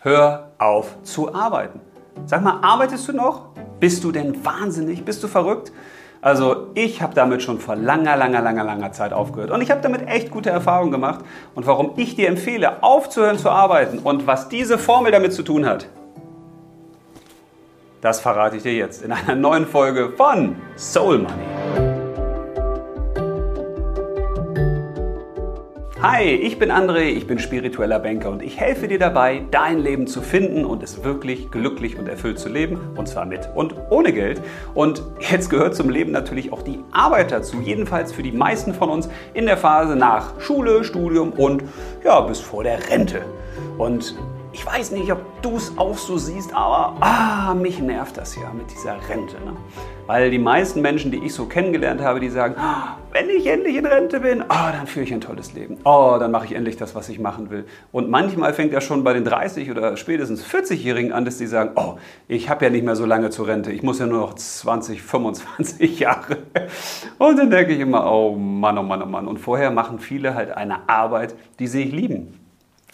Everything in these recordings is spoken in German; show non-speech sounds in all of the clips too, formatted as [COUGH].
Hör auf zu arbeiten. Sag mal, arbeitest du noch? Bist du denn wahnsinnig? Bist du verrückt? Also ich habe damit schon vor langer, langer, langer, langer Zeit aufgehört. Und ich habe damit echt gute Erfahrungen gemacht. Und warum ich dir empfehle, aufzuhören zu arbeiten und was diese Formel damit zu tun hat, das verrate ich dir jetzt in einer neuen Folge von Soul Money. Hi, ich bin André, ich bin spiritueller Banker und ich helfe dir dabei, dein Leben zu finden und es wirklich glücklich und erfüllt zu leben. Und zwar mit und ohne Geld. Und jetzt gehört zum Leben natürlich auch die Arbeit dazu. Jedenfalls für die meisten von uns in der Phase nach Schule, Studium und ja, bis vor der Rente. Und ich weiß nicht, ob du es auch so siehst, aber ah, mich nervt das ja mit dieser Rente. Ne? Weil die meisten Menschen, die ich so kennengelernt habe, die sagen, ah, wenn ich endlich in Rente bin, oh, dann führe ich ein tolles Leben. Oh, dann mache ich endlich das, was ich machen will. Und manchmal fängt ja schon bei den 30 oder spätestens 40-Jährigen an, dass die sagen, oh, ich habe ja nicht mehr so lange zur Rente. Ich muss ja nur noch 20, 25 [LAUGHS] Jahre. Und dann denke ich immer, oh Mann, oh Mann, oh Mann. Und vorher machen viele halt eine Arbeit, die sie lieben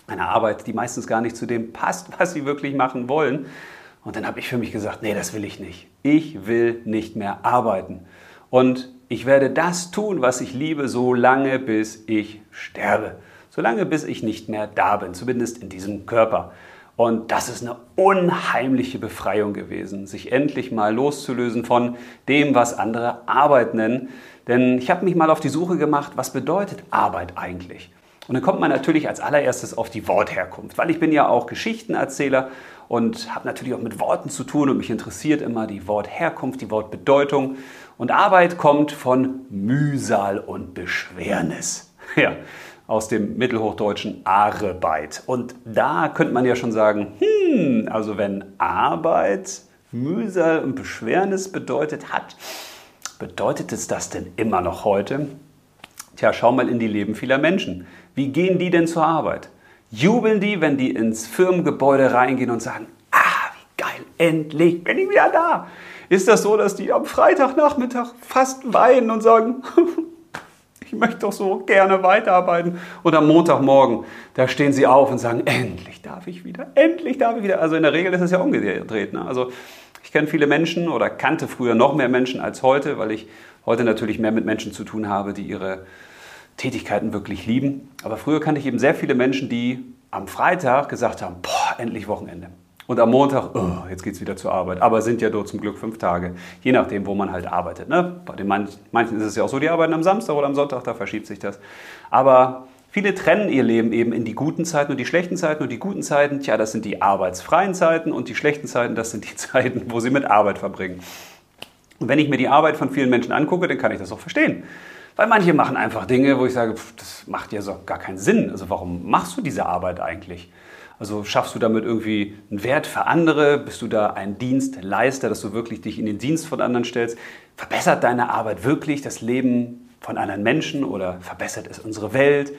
eine Arbeit, die meistens gar nicht zu dem passt, was sie wirklich machen wollen. Und dann habe ich für mich gesagt, nee, das will ich nicht. Ich will nicht mehr arbeiten. Und ich werde das tun, was ich liebe, so lange bis ich sterbe. So lange bis ich nicht mehr da bin, zumindest in diesem Körper. Und das ist eine unheimliche Befreiung gewesen, sich endlich mal loszulösen von dem, was andere Arbeit nennen. Denn ich habe mich mal auf die Suche gemacht, was bedeutet Arbeit eigentlich? Und dann kommt man natürlich als allererstes auf die Wortherkunft, weil ich bin ja auch Geschichtenerzähler und habe natürlich auch mit Worten zu tun und mich interessiert immer die Wortherkunft, die Wortbedeutung. Und Arbeit kommt von Mühsal und Beschwernis. [LAUGHS] Ja, aus dem mittelhochdeutschen Arbeit. Und da könnte man ja schon sagen, hm, also wenn Arbeit Mühsal und Beschwernis bedeutet hat, bedeutet es das denn immer noch heute? Tja, schau mal in die Leben vieler Menschen. Wie gehen die denn zur Arbeit? Jubeln die, wenn die ins Firmengebäude reingehen und sagen, ah, wie geil, endlich bin ich wieder da. Ist das so, dass die am Freitagnachmittag fast weinen und sagen, [LAUGHS] ich möchte doch so gerne weiterarbeiten. Und am Montagmorgen, da stehen sie auf und sagen, endlich darf ich wieder, endlich darf ich wieder. Also in der Regel ist es ja umgedreht. Ne? Also ich kenne viele Menschen oder kannte früher noch mehr Menschen als heute, weil ich heute natürlich mehr mit Menschen zu tun habe, die ihre Tätigkeiten wirklich lieben. Aber früher kannte ich eben sehr viele Menschen, die am Freitag gesagt haben, boah, endlich Wochenende. Und am Montag, oh, jetzt geht es wieder zur Arbeit. Aber sind ja dort zum Glück fünf Tage, je nachdem, wo man halt arbeitet. Ne? Bei den manchen ist es ja auch so, die arbeiten am Samstag oder am Sonntag, da verschiebt sich das. Aber viele trennen ihr Leben eben in die guten Zeiten und die schlechten Zeiten. Und die guten Zeiten, tja, das sind die arbeitsfreien Zeiten und die schlechten Zeiten, das sind die [LAUGHS] Zeiten, wo sie mit Arbeit verbringen. Und wenn ich mir die Arbeit von vielen Menschen angucke, dann kann ich das auch verstehen. Weil manche machen einfach Dinge, wo ich sage, pff, das macht ja so gar keinen Sinn. Also warum machst du diese Arbeit eigentlich? Also schaffst du damit irgendwie einen Wert für andere? Bist du da ein Dienstleister, dass du wirklich dich in den Dienst von anderen stellst? Verbessert deine Arbeit wirklich das Leben von anderen Menschen oder verbessert es unsere Welt?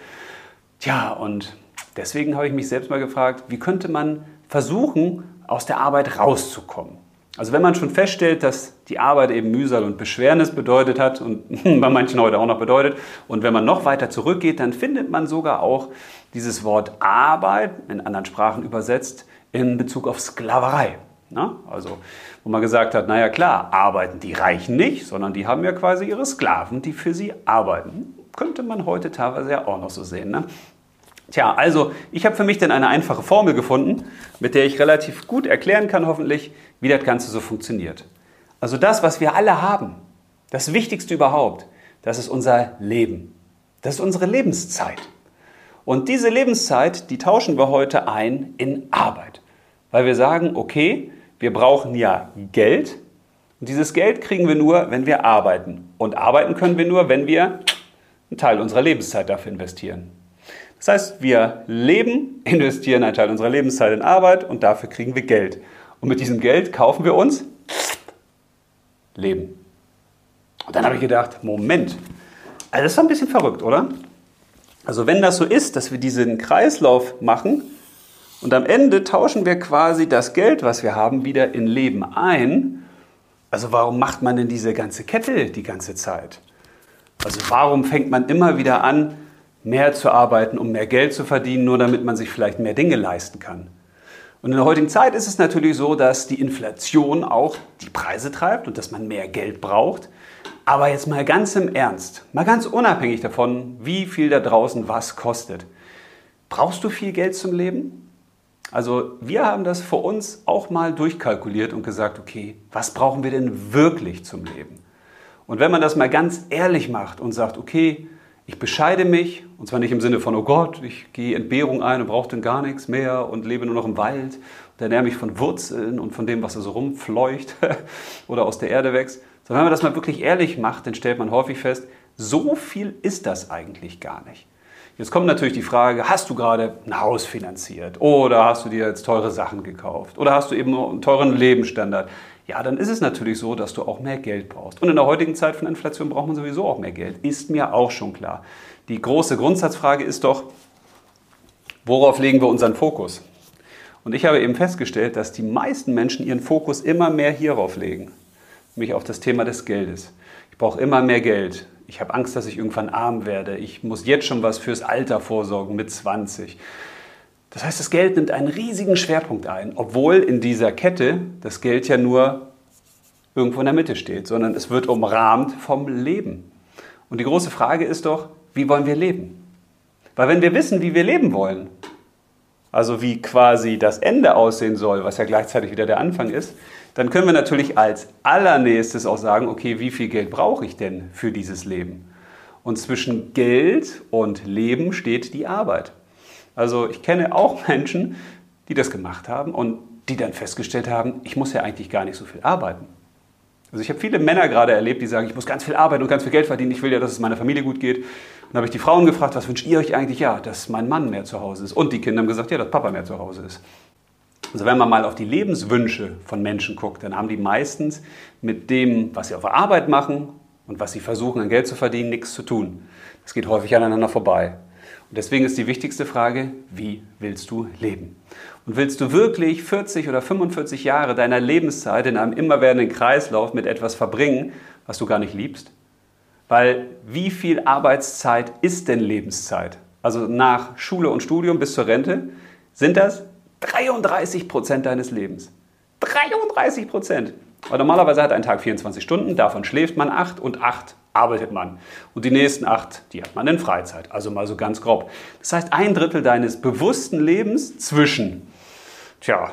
Tja, und deswegen habe ich mich selbst mal gefragt, wie könnte man versuchen, aus der Arbeit rauszukommen? Also wenn man schon feststellt, dass die Arbeit eben Mühsal und Beschwernis bedeutet hat und [LAUGHS] bei manchen heute auch noch bedeutet, und wenn man noch weiter zurückgeht, dann findet man sogar auch dieses Wort Arbeit, in anderen Sprachen übersetzt, in Bezug auf Sklaverei. Na? Also wo man gesagt hat, naja klar, arbeiten die Reichen nicht, sondern die haben ja quasi ihre Sklaven, die für sie arbeiten. Könnte man heute teilweise ja auch noch so sehen. Ne? Tja, also ich habe für mich dann eine einfache Formel gefunden, mit der ich relativ gut erklären kann, hoffentlich, wie das Ganze so funktioniert. Also das, was wir alle haben, das Wichtigste überhaupt, das ist unser Leben. Das ist unsere Lebenszeit. Und diese Lebenszeit, die tauschen wir heute ein in Arbeit. Weil wir sagen, okay, wir brauchen ja Geld. Und dieses Geld kriegen wir nur, wenn wir arbeiten. Und arbeiten können wir nur, wenn wir einen Teil unserer Lebenszeit dafür investieren. Das heißt, wir leben, investieren einen Teil unserer Lebenszeit in Arbeit und dafür kriegen wir Geld. Und mit diesem Geld kaufen wir uns Leben. Und dann habe ich gedacht, Moment, also das ist ein bisschen verrückt, oder? Also wenn das so ist, dass wir diesen Kreislauf machen und am Ende tauschen wir quasi das Geld, was wir haben, wieder in Leben ein, also warum macht man denn diese ganze Kette die ganze Zeit? Also warum fängt man immer wieder an, mehr zu arbeiten, um mehr Geld zu verdienen, nur damit man sich vielleicht mehr Dinge leisten kann. Und in der heutigen Zeit ist es natürlich so, dass die Inflation auch die Preise treibt und dass man mehr Geld braucht. Aber jetzt mal ganz im Ernst, mal ganz unabhängig davon, wie viel da draußen was kostet. Brauchst du viel Geld zum Leben? Also wir haben das für uns auch mal durchkalkuliert und gesagt, okay, was brauchen wir denn wirklich zum Leben? Und wenn man das mal ganz ehrlich macht und sagt, okay, ich bescheide mich, und zwar nicht im Sinne von, oh Gott, ich gehe Entbehrung ein und brauche dann gar nichts mehr und lebe nur noch im Wald und ernähre mich von Wurzeln und von dem, was da so rumfleucht [LAUGHS] oder aus der Erde wächst. Sondern wenn man das mal wirklich ehrlich macht, dann stellt man häufig fest, so viel ist das eigentlich gar nicht. Jetzt kommt natürlich die Frage, hast du gerade ein Haus finanziert oder hast du dir jetzt teure Sachen gekauft oder hast du eben einen teuren Lebensstandard? ja, dann ist es natürlich so, dass du auch mehr Geld brauchst. Und in der heutigen Zeit von Inflation braucht man sowieso auch mehr Geld. Ist mir auch schon klar. Die große Grundsatzfrage ist doch, worauf legen wir unseren Fokus? Und ich habe eben festgestellt, dass die meisten Menschen ihren Fokus immer mehr hierauf legen, nämlich auf das Thema des Geldes. Ich brauche immer mehr Geld. Ich habe Angst, dass ich irgendwann arm werde. Ich muss jetzt schon was fürs Alter vorsorgen mit 20. Das heißt, das Geld nimmt einen riesigen Schwerpunkt ein, obwohl in dieser Kette das Geld ja nur irgendwo in der Mitte steht, sondern es wird umrahmt vom Leben. Und die große Frage ist doch, wie wollen wir leben? Weil wenn wir wissen, wie wir leben wollen, also wie quasi das Ende aussehen soll, was ja gleichzeitig wieder der Anfang ist, dann können wir natürlich als allernächstes auch sagen, okay, wie viel Geld brauche ich denn für dieses Leben? Und zwischen Geld und Leben steht die Arbeit. Also ich kenne auch [LAUGHS] Menschen, die das gemacht haben und die dann festgestellt haben, ich muss ja eigentlich gar nicht so viel arbeiten. Also ich habe viele Männer gerade erlebt, die sagen, ich muss ganz viel arbeiten und ganz viel Geld verdienen, ich will ja, dass es meiner Familie gut geht. Und dann habe ich die Frauen gefragt, was wünscht ihr euch eigentlich? Ja, dass mein Mann mehr zu Hause ist. Und die Kinder haben gesagt, ja, dass Papa mehr zu Hause ist. Also wenn man mal auf die Lebenswünsche von Menschen guckt, dann haben die meistens mit dem, was sie auf der Arbeit machen und was sie versuchen an Geld zu verdienen, nichts zu tun. Das geht häufig aneinander vorbei. Und deswegen ist die wichtigste Frage, wie willst du leben? Und willst du wirklich 40 oder 45 Jahre deiner Lebenszeit in einem immerwährenden Kreislauf mit etwas verbringen, was du gar nicht liebst? Weil wie viel Arbeitszeit ist denn Lebenszeit? Also nach Schule und Studium bis zur Rente sind das 33 Prozent deines Lebens. 33 Prozent. Weil normalerweise hat ein Tag 24 Stunden, davon schläft man 8 und 8 arbeitet man. Und die nächsten 8, die hat man in Freizeit. Also mal so ganz grob. Das heißt, ein Drittel deines bewussten Lebens zwischen, tja,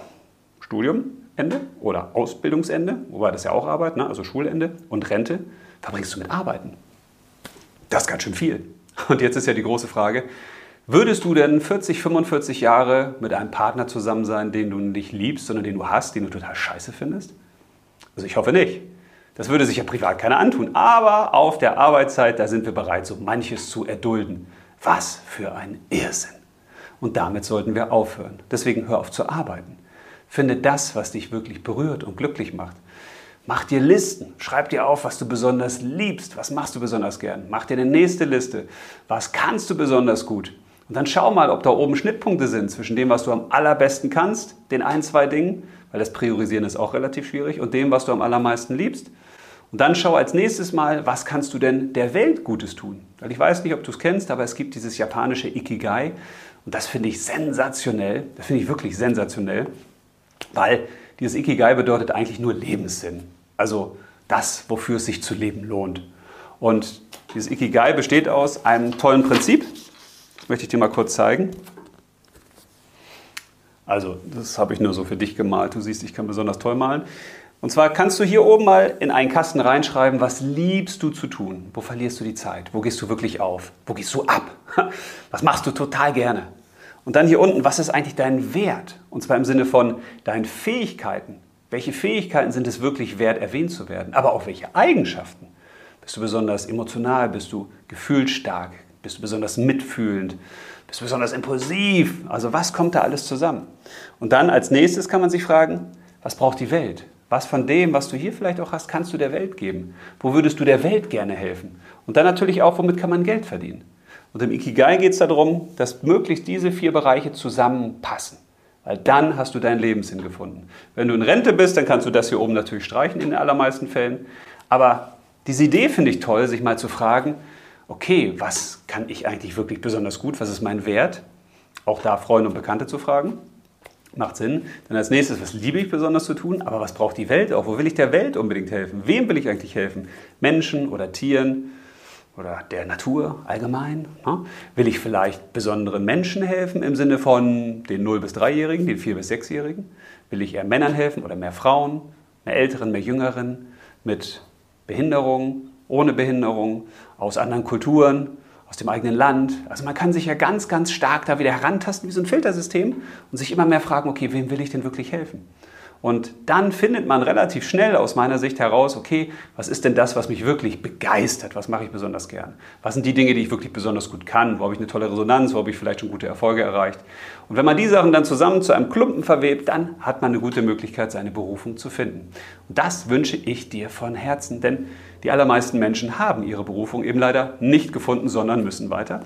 Studiumende oder Ausbildungsende, wobei das ja auch Arbeit, ne? also Schulende und Rente, verbringst du mit Arbeiten. Das ist ganz schön viel. Und jetzt ist ja die große Frage, Würdest du denn 40, 45 Jahre mit einem Partner zusammen sein, den du nicht liebst, sondern den du hast, den du total scheiße findest? Also ich hoffe nicht. Das würde sich ja privat keiner antun. Aber auf der Arbeitszeit, da sind wir bereit, so manches zu erdulden. Was für ein Irrsinn. Und damit sollten wir aufhören. Deswegen hör auf zu arbeiten. Finde das, was dich wirklich berührt und glücklich macht. Mach dir Listen. Schreib dir auf, was du besonders liebst. Was machst du besonders gern? Mach dir eine nächste Liste. Was kannst du besonders gut? Und dann schau mal, ob da oben Schnittpunkte sind zwischen dem, was du am allerbesten kannst, den ein, zwei Dingen, weil das Priorisieren ist auch relativ schwierig, und dem, was du am allermeisten liebst. Und dann schau als nächstes mal, was kannst du denn der Welt Gutes tun? Weil ich weiß nicht, ob du es kennst, aber es gibt dieses japanische Ikigai. Und das finde ich sensationell. Das finde ich wirklich sensationell, weil dieses Ikigai bedeutet eigentlich nur Lebenssinn. Also das, wofür es sich zu leben lohnt. Und dieses Ikigai besteht aus einem tollen Prinzip. Das möchte ich dir mal kurz zeigen. Also, das habe ich nur so für dich gemalt. Du siehst, ich kann besonders toll malen. Und zwar kannst du hier oben mal in einen Kasten reinschreiben, was liebst du zu tun? Wo verlierst du die Zeit? Wo gehst du wirklich auf? Wo gehst du ab? [LAUGHS] Was machst du total gerne? Und dann hier unten, was ist eigentlich dein Wert? Und zwar im Sinne von deinen Fähigkeiten. Welche Fähigkeiten sind es wirklich wert, erwähnt zu werden? Aber auch welche Eigenschaften? Bist du besonders emotional? Bist du gefühlsstark? Bist du besonders mitfühlend? Bist du besonders impulsiv? Also was kommt da alles zusammen? Und dann als nächstes kann man sich fragen, was braucht die Welt? Was von dem, was du hier vielleicht auch hast, kannst du der Welt geben? Wo würdest du der Welt gerne helfen? Und dann natürlich auch, womit kann man Geld verdienen? Und im Ikigai geht es darum, dass möglichst diese vier Bereiche zusammenpassen. Weil dann hast du deinen Lebenssinn gefunden. Wenn du in Rente bist, dann kannst du das hier oben natürlich streichen in den allermeisten Fällen. Aber diese Idee finde ich toll, sich mal zu fragen, okay, was kann ich eigentlich wirklich besonders gut? Was ist mein Wert? Auch da Freunde und Bekannte zu fragen. Macht Sinn. Dann als nächstes, was liebe ich besonders zu tun, aber was braucht die Welt auch? Wo will ich der Welt unbedingt helfen? Wem will ich eigentlich helfen? Menschen oder Tieren oder der Natur allgemein? Ne? Will ich vielleicht besonderen Menschen helfen im Sinne von den 0- bis 3-Jährigen, den 4- bis 6-Jährigen? Will ich eher Männern helfen oder mehr Frauen, mehr Älteren, mehr Jüngeren, mit Behinderung, ohne Behinderung, aus anderen Kulturen? aus dem eigenen Land. Also man kann sich ja ganz, ganz stark da wieder herantasten wie so ein Filtersystem und sich immer mehr fragen, okay, wem will ich denn wirklich helfen? Und dann findet man relativ schnell aus meiner Sicht heraus, okay, was ist denn das, was mich wirklich begeistert? Was mache ich besonders gern? Was sind die Dinge, die ich wirklich besonders gut kann? Wo habe ich eine tolle Resonanz? Wo habe ich vielleicht schon gute Erfolge erreicht? Und wenn man die Sachen dann zusammen zu einem Klumpen verwebt, dann hat man eine gute Möglichkeit, seine Berufung zu finden. Und das wünsche ich dir von Herzen, denn die allermeisten Menschen haben ihre Berufung eben leider nicht gefunden, sondern müssen weiter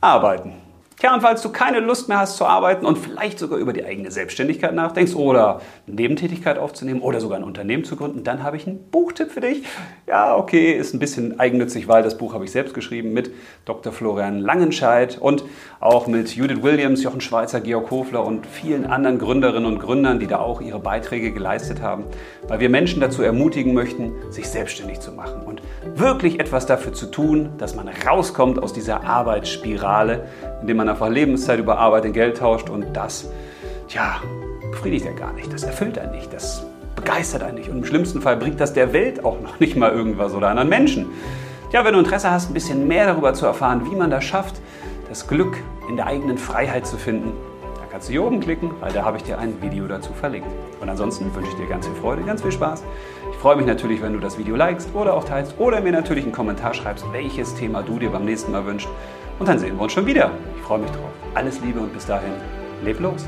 arbeiten. Tja, und falls du keine Lust mehr hast zu arbeiten und vielleicht sogar über die eigene Selbstständigkeit nachdenkst oder eine Nebentätigkeit aufzunehmen oder sogar ein Unternehmen zu gründen, dann habe ich einen Buchtipp für dich. Ja, okay, ist ein bisschen eigennützig, weil das Buch habe ich selbst geschrieben mit Dr. Florian Langenscheid und auch mit Judith Williams, Jochen Schweizer, Georg Hofler und vielen anderen Gründerinnen und Gründern, die da auch ihre Beiträge geleistet haben, weil wir Menschen dazu ermutigen möchten, sich selbstständig zu machen und wirklich etwas dafür zu tun, dass man rauskommt aus dieser Arbeitsspirale, indem man einfach Lebenszeit über Arbeit in Geld tauscht und das, tja, befriedigt er gar nicht, das erfüllt einen nicht, das begeistert einen nicht und im schlimmsten Fall bringt das der Welt auch noch nicht mal irgendwas oder anderen Menschen. Ja, wenn du Interesse hast, ein bisschen mehr darüber zu erfahren, wie man das schafft, das Glück in der eigenen Freiheit zu finden, da kannst du hier oben klicken, weil da habe ich dir ein Video dazu verlinkt. Und ansonsten wünsche ich dir ganz viel Freude, ganz viel Spaß. Ich freue mich natürlich, wenn du das Video likest oder auch teilst oder mir natürlich einen Kommentar schreibst, welches Thema du dir beim nächsten Mal wünschst. Und dann sehen wir uns schon wieder. Ich freue mich drauf. Alles Liebe und bis dahin, leb los.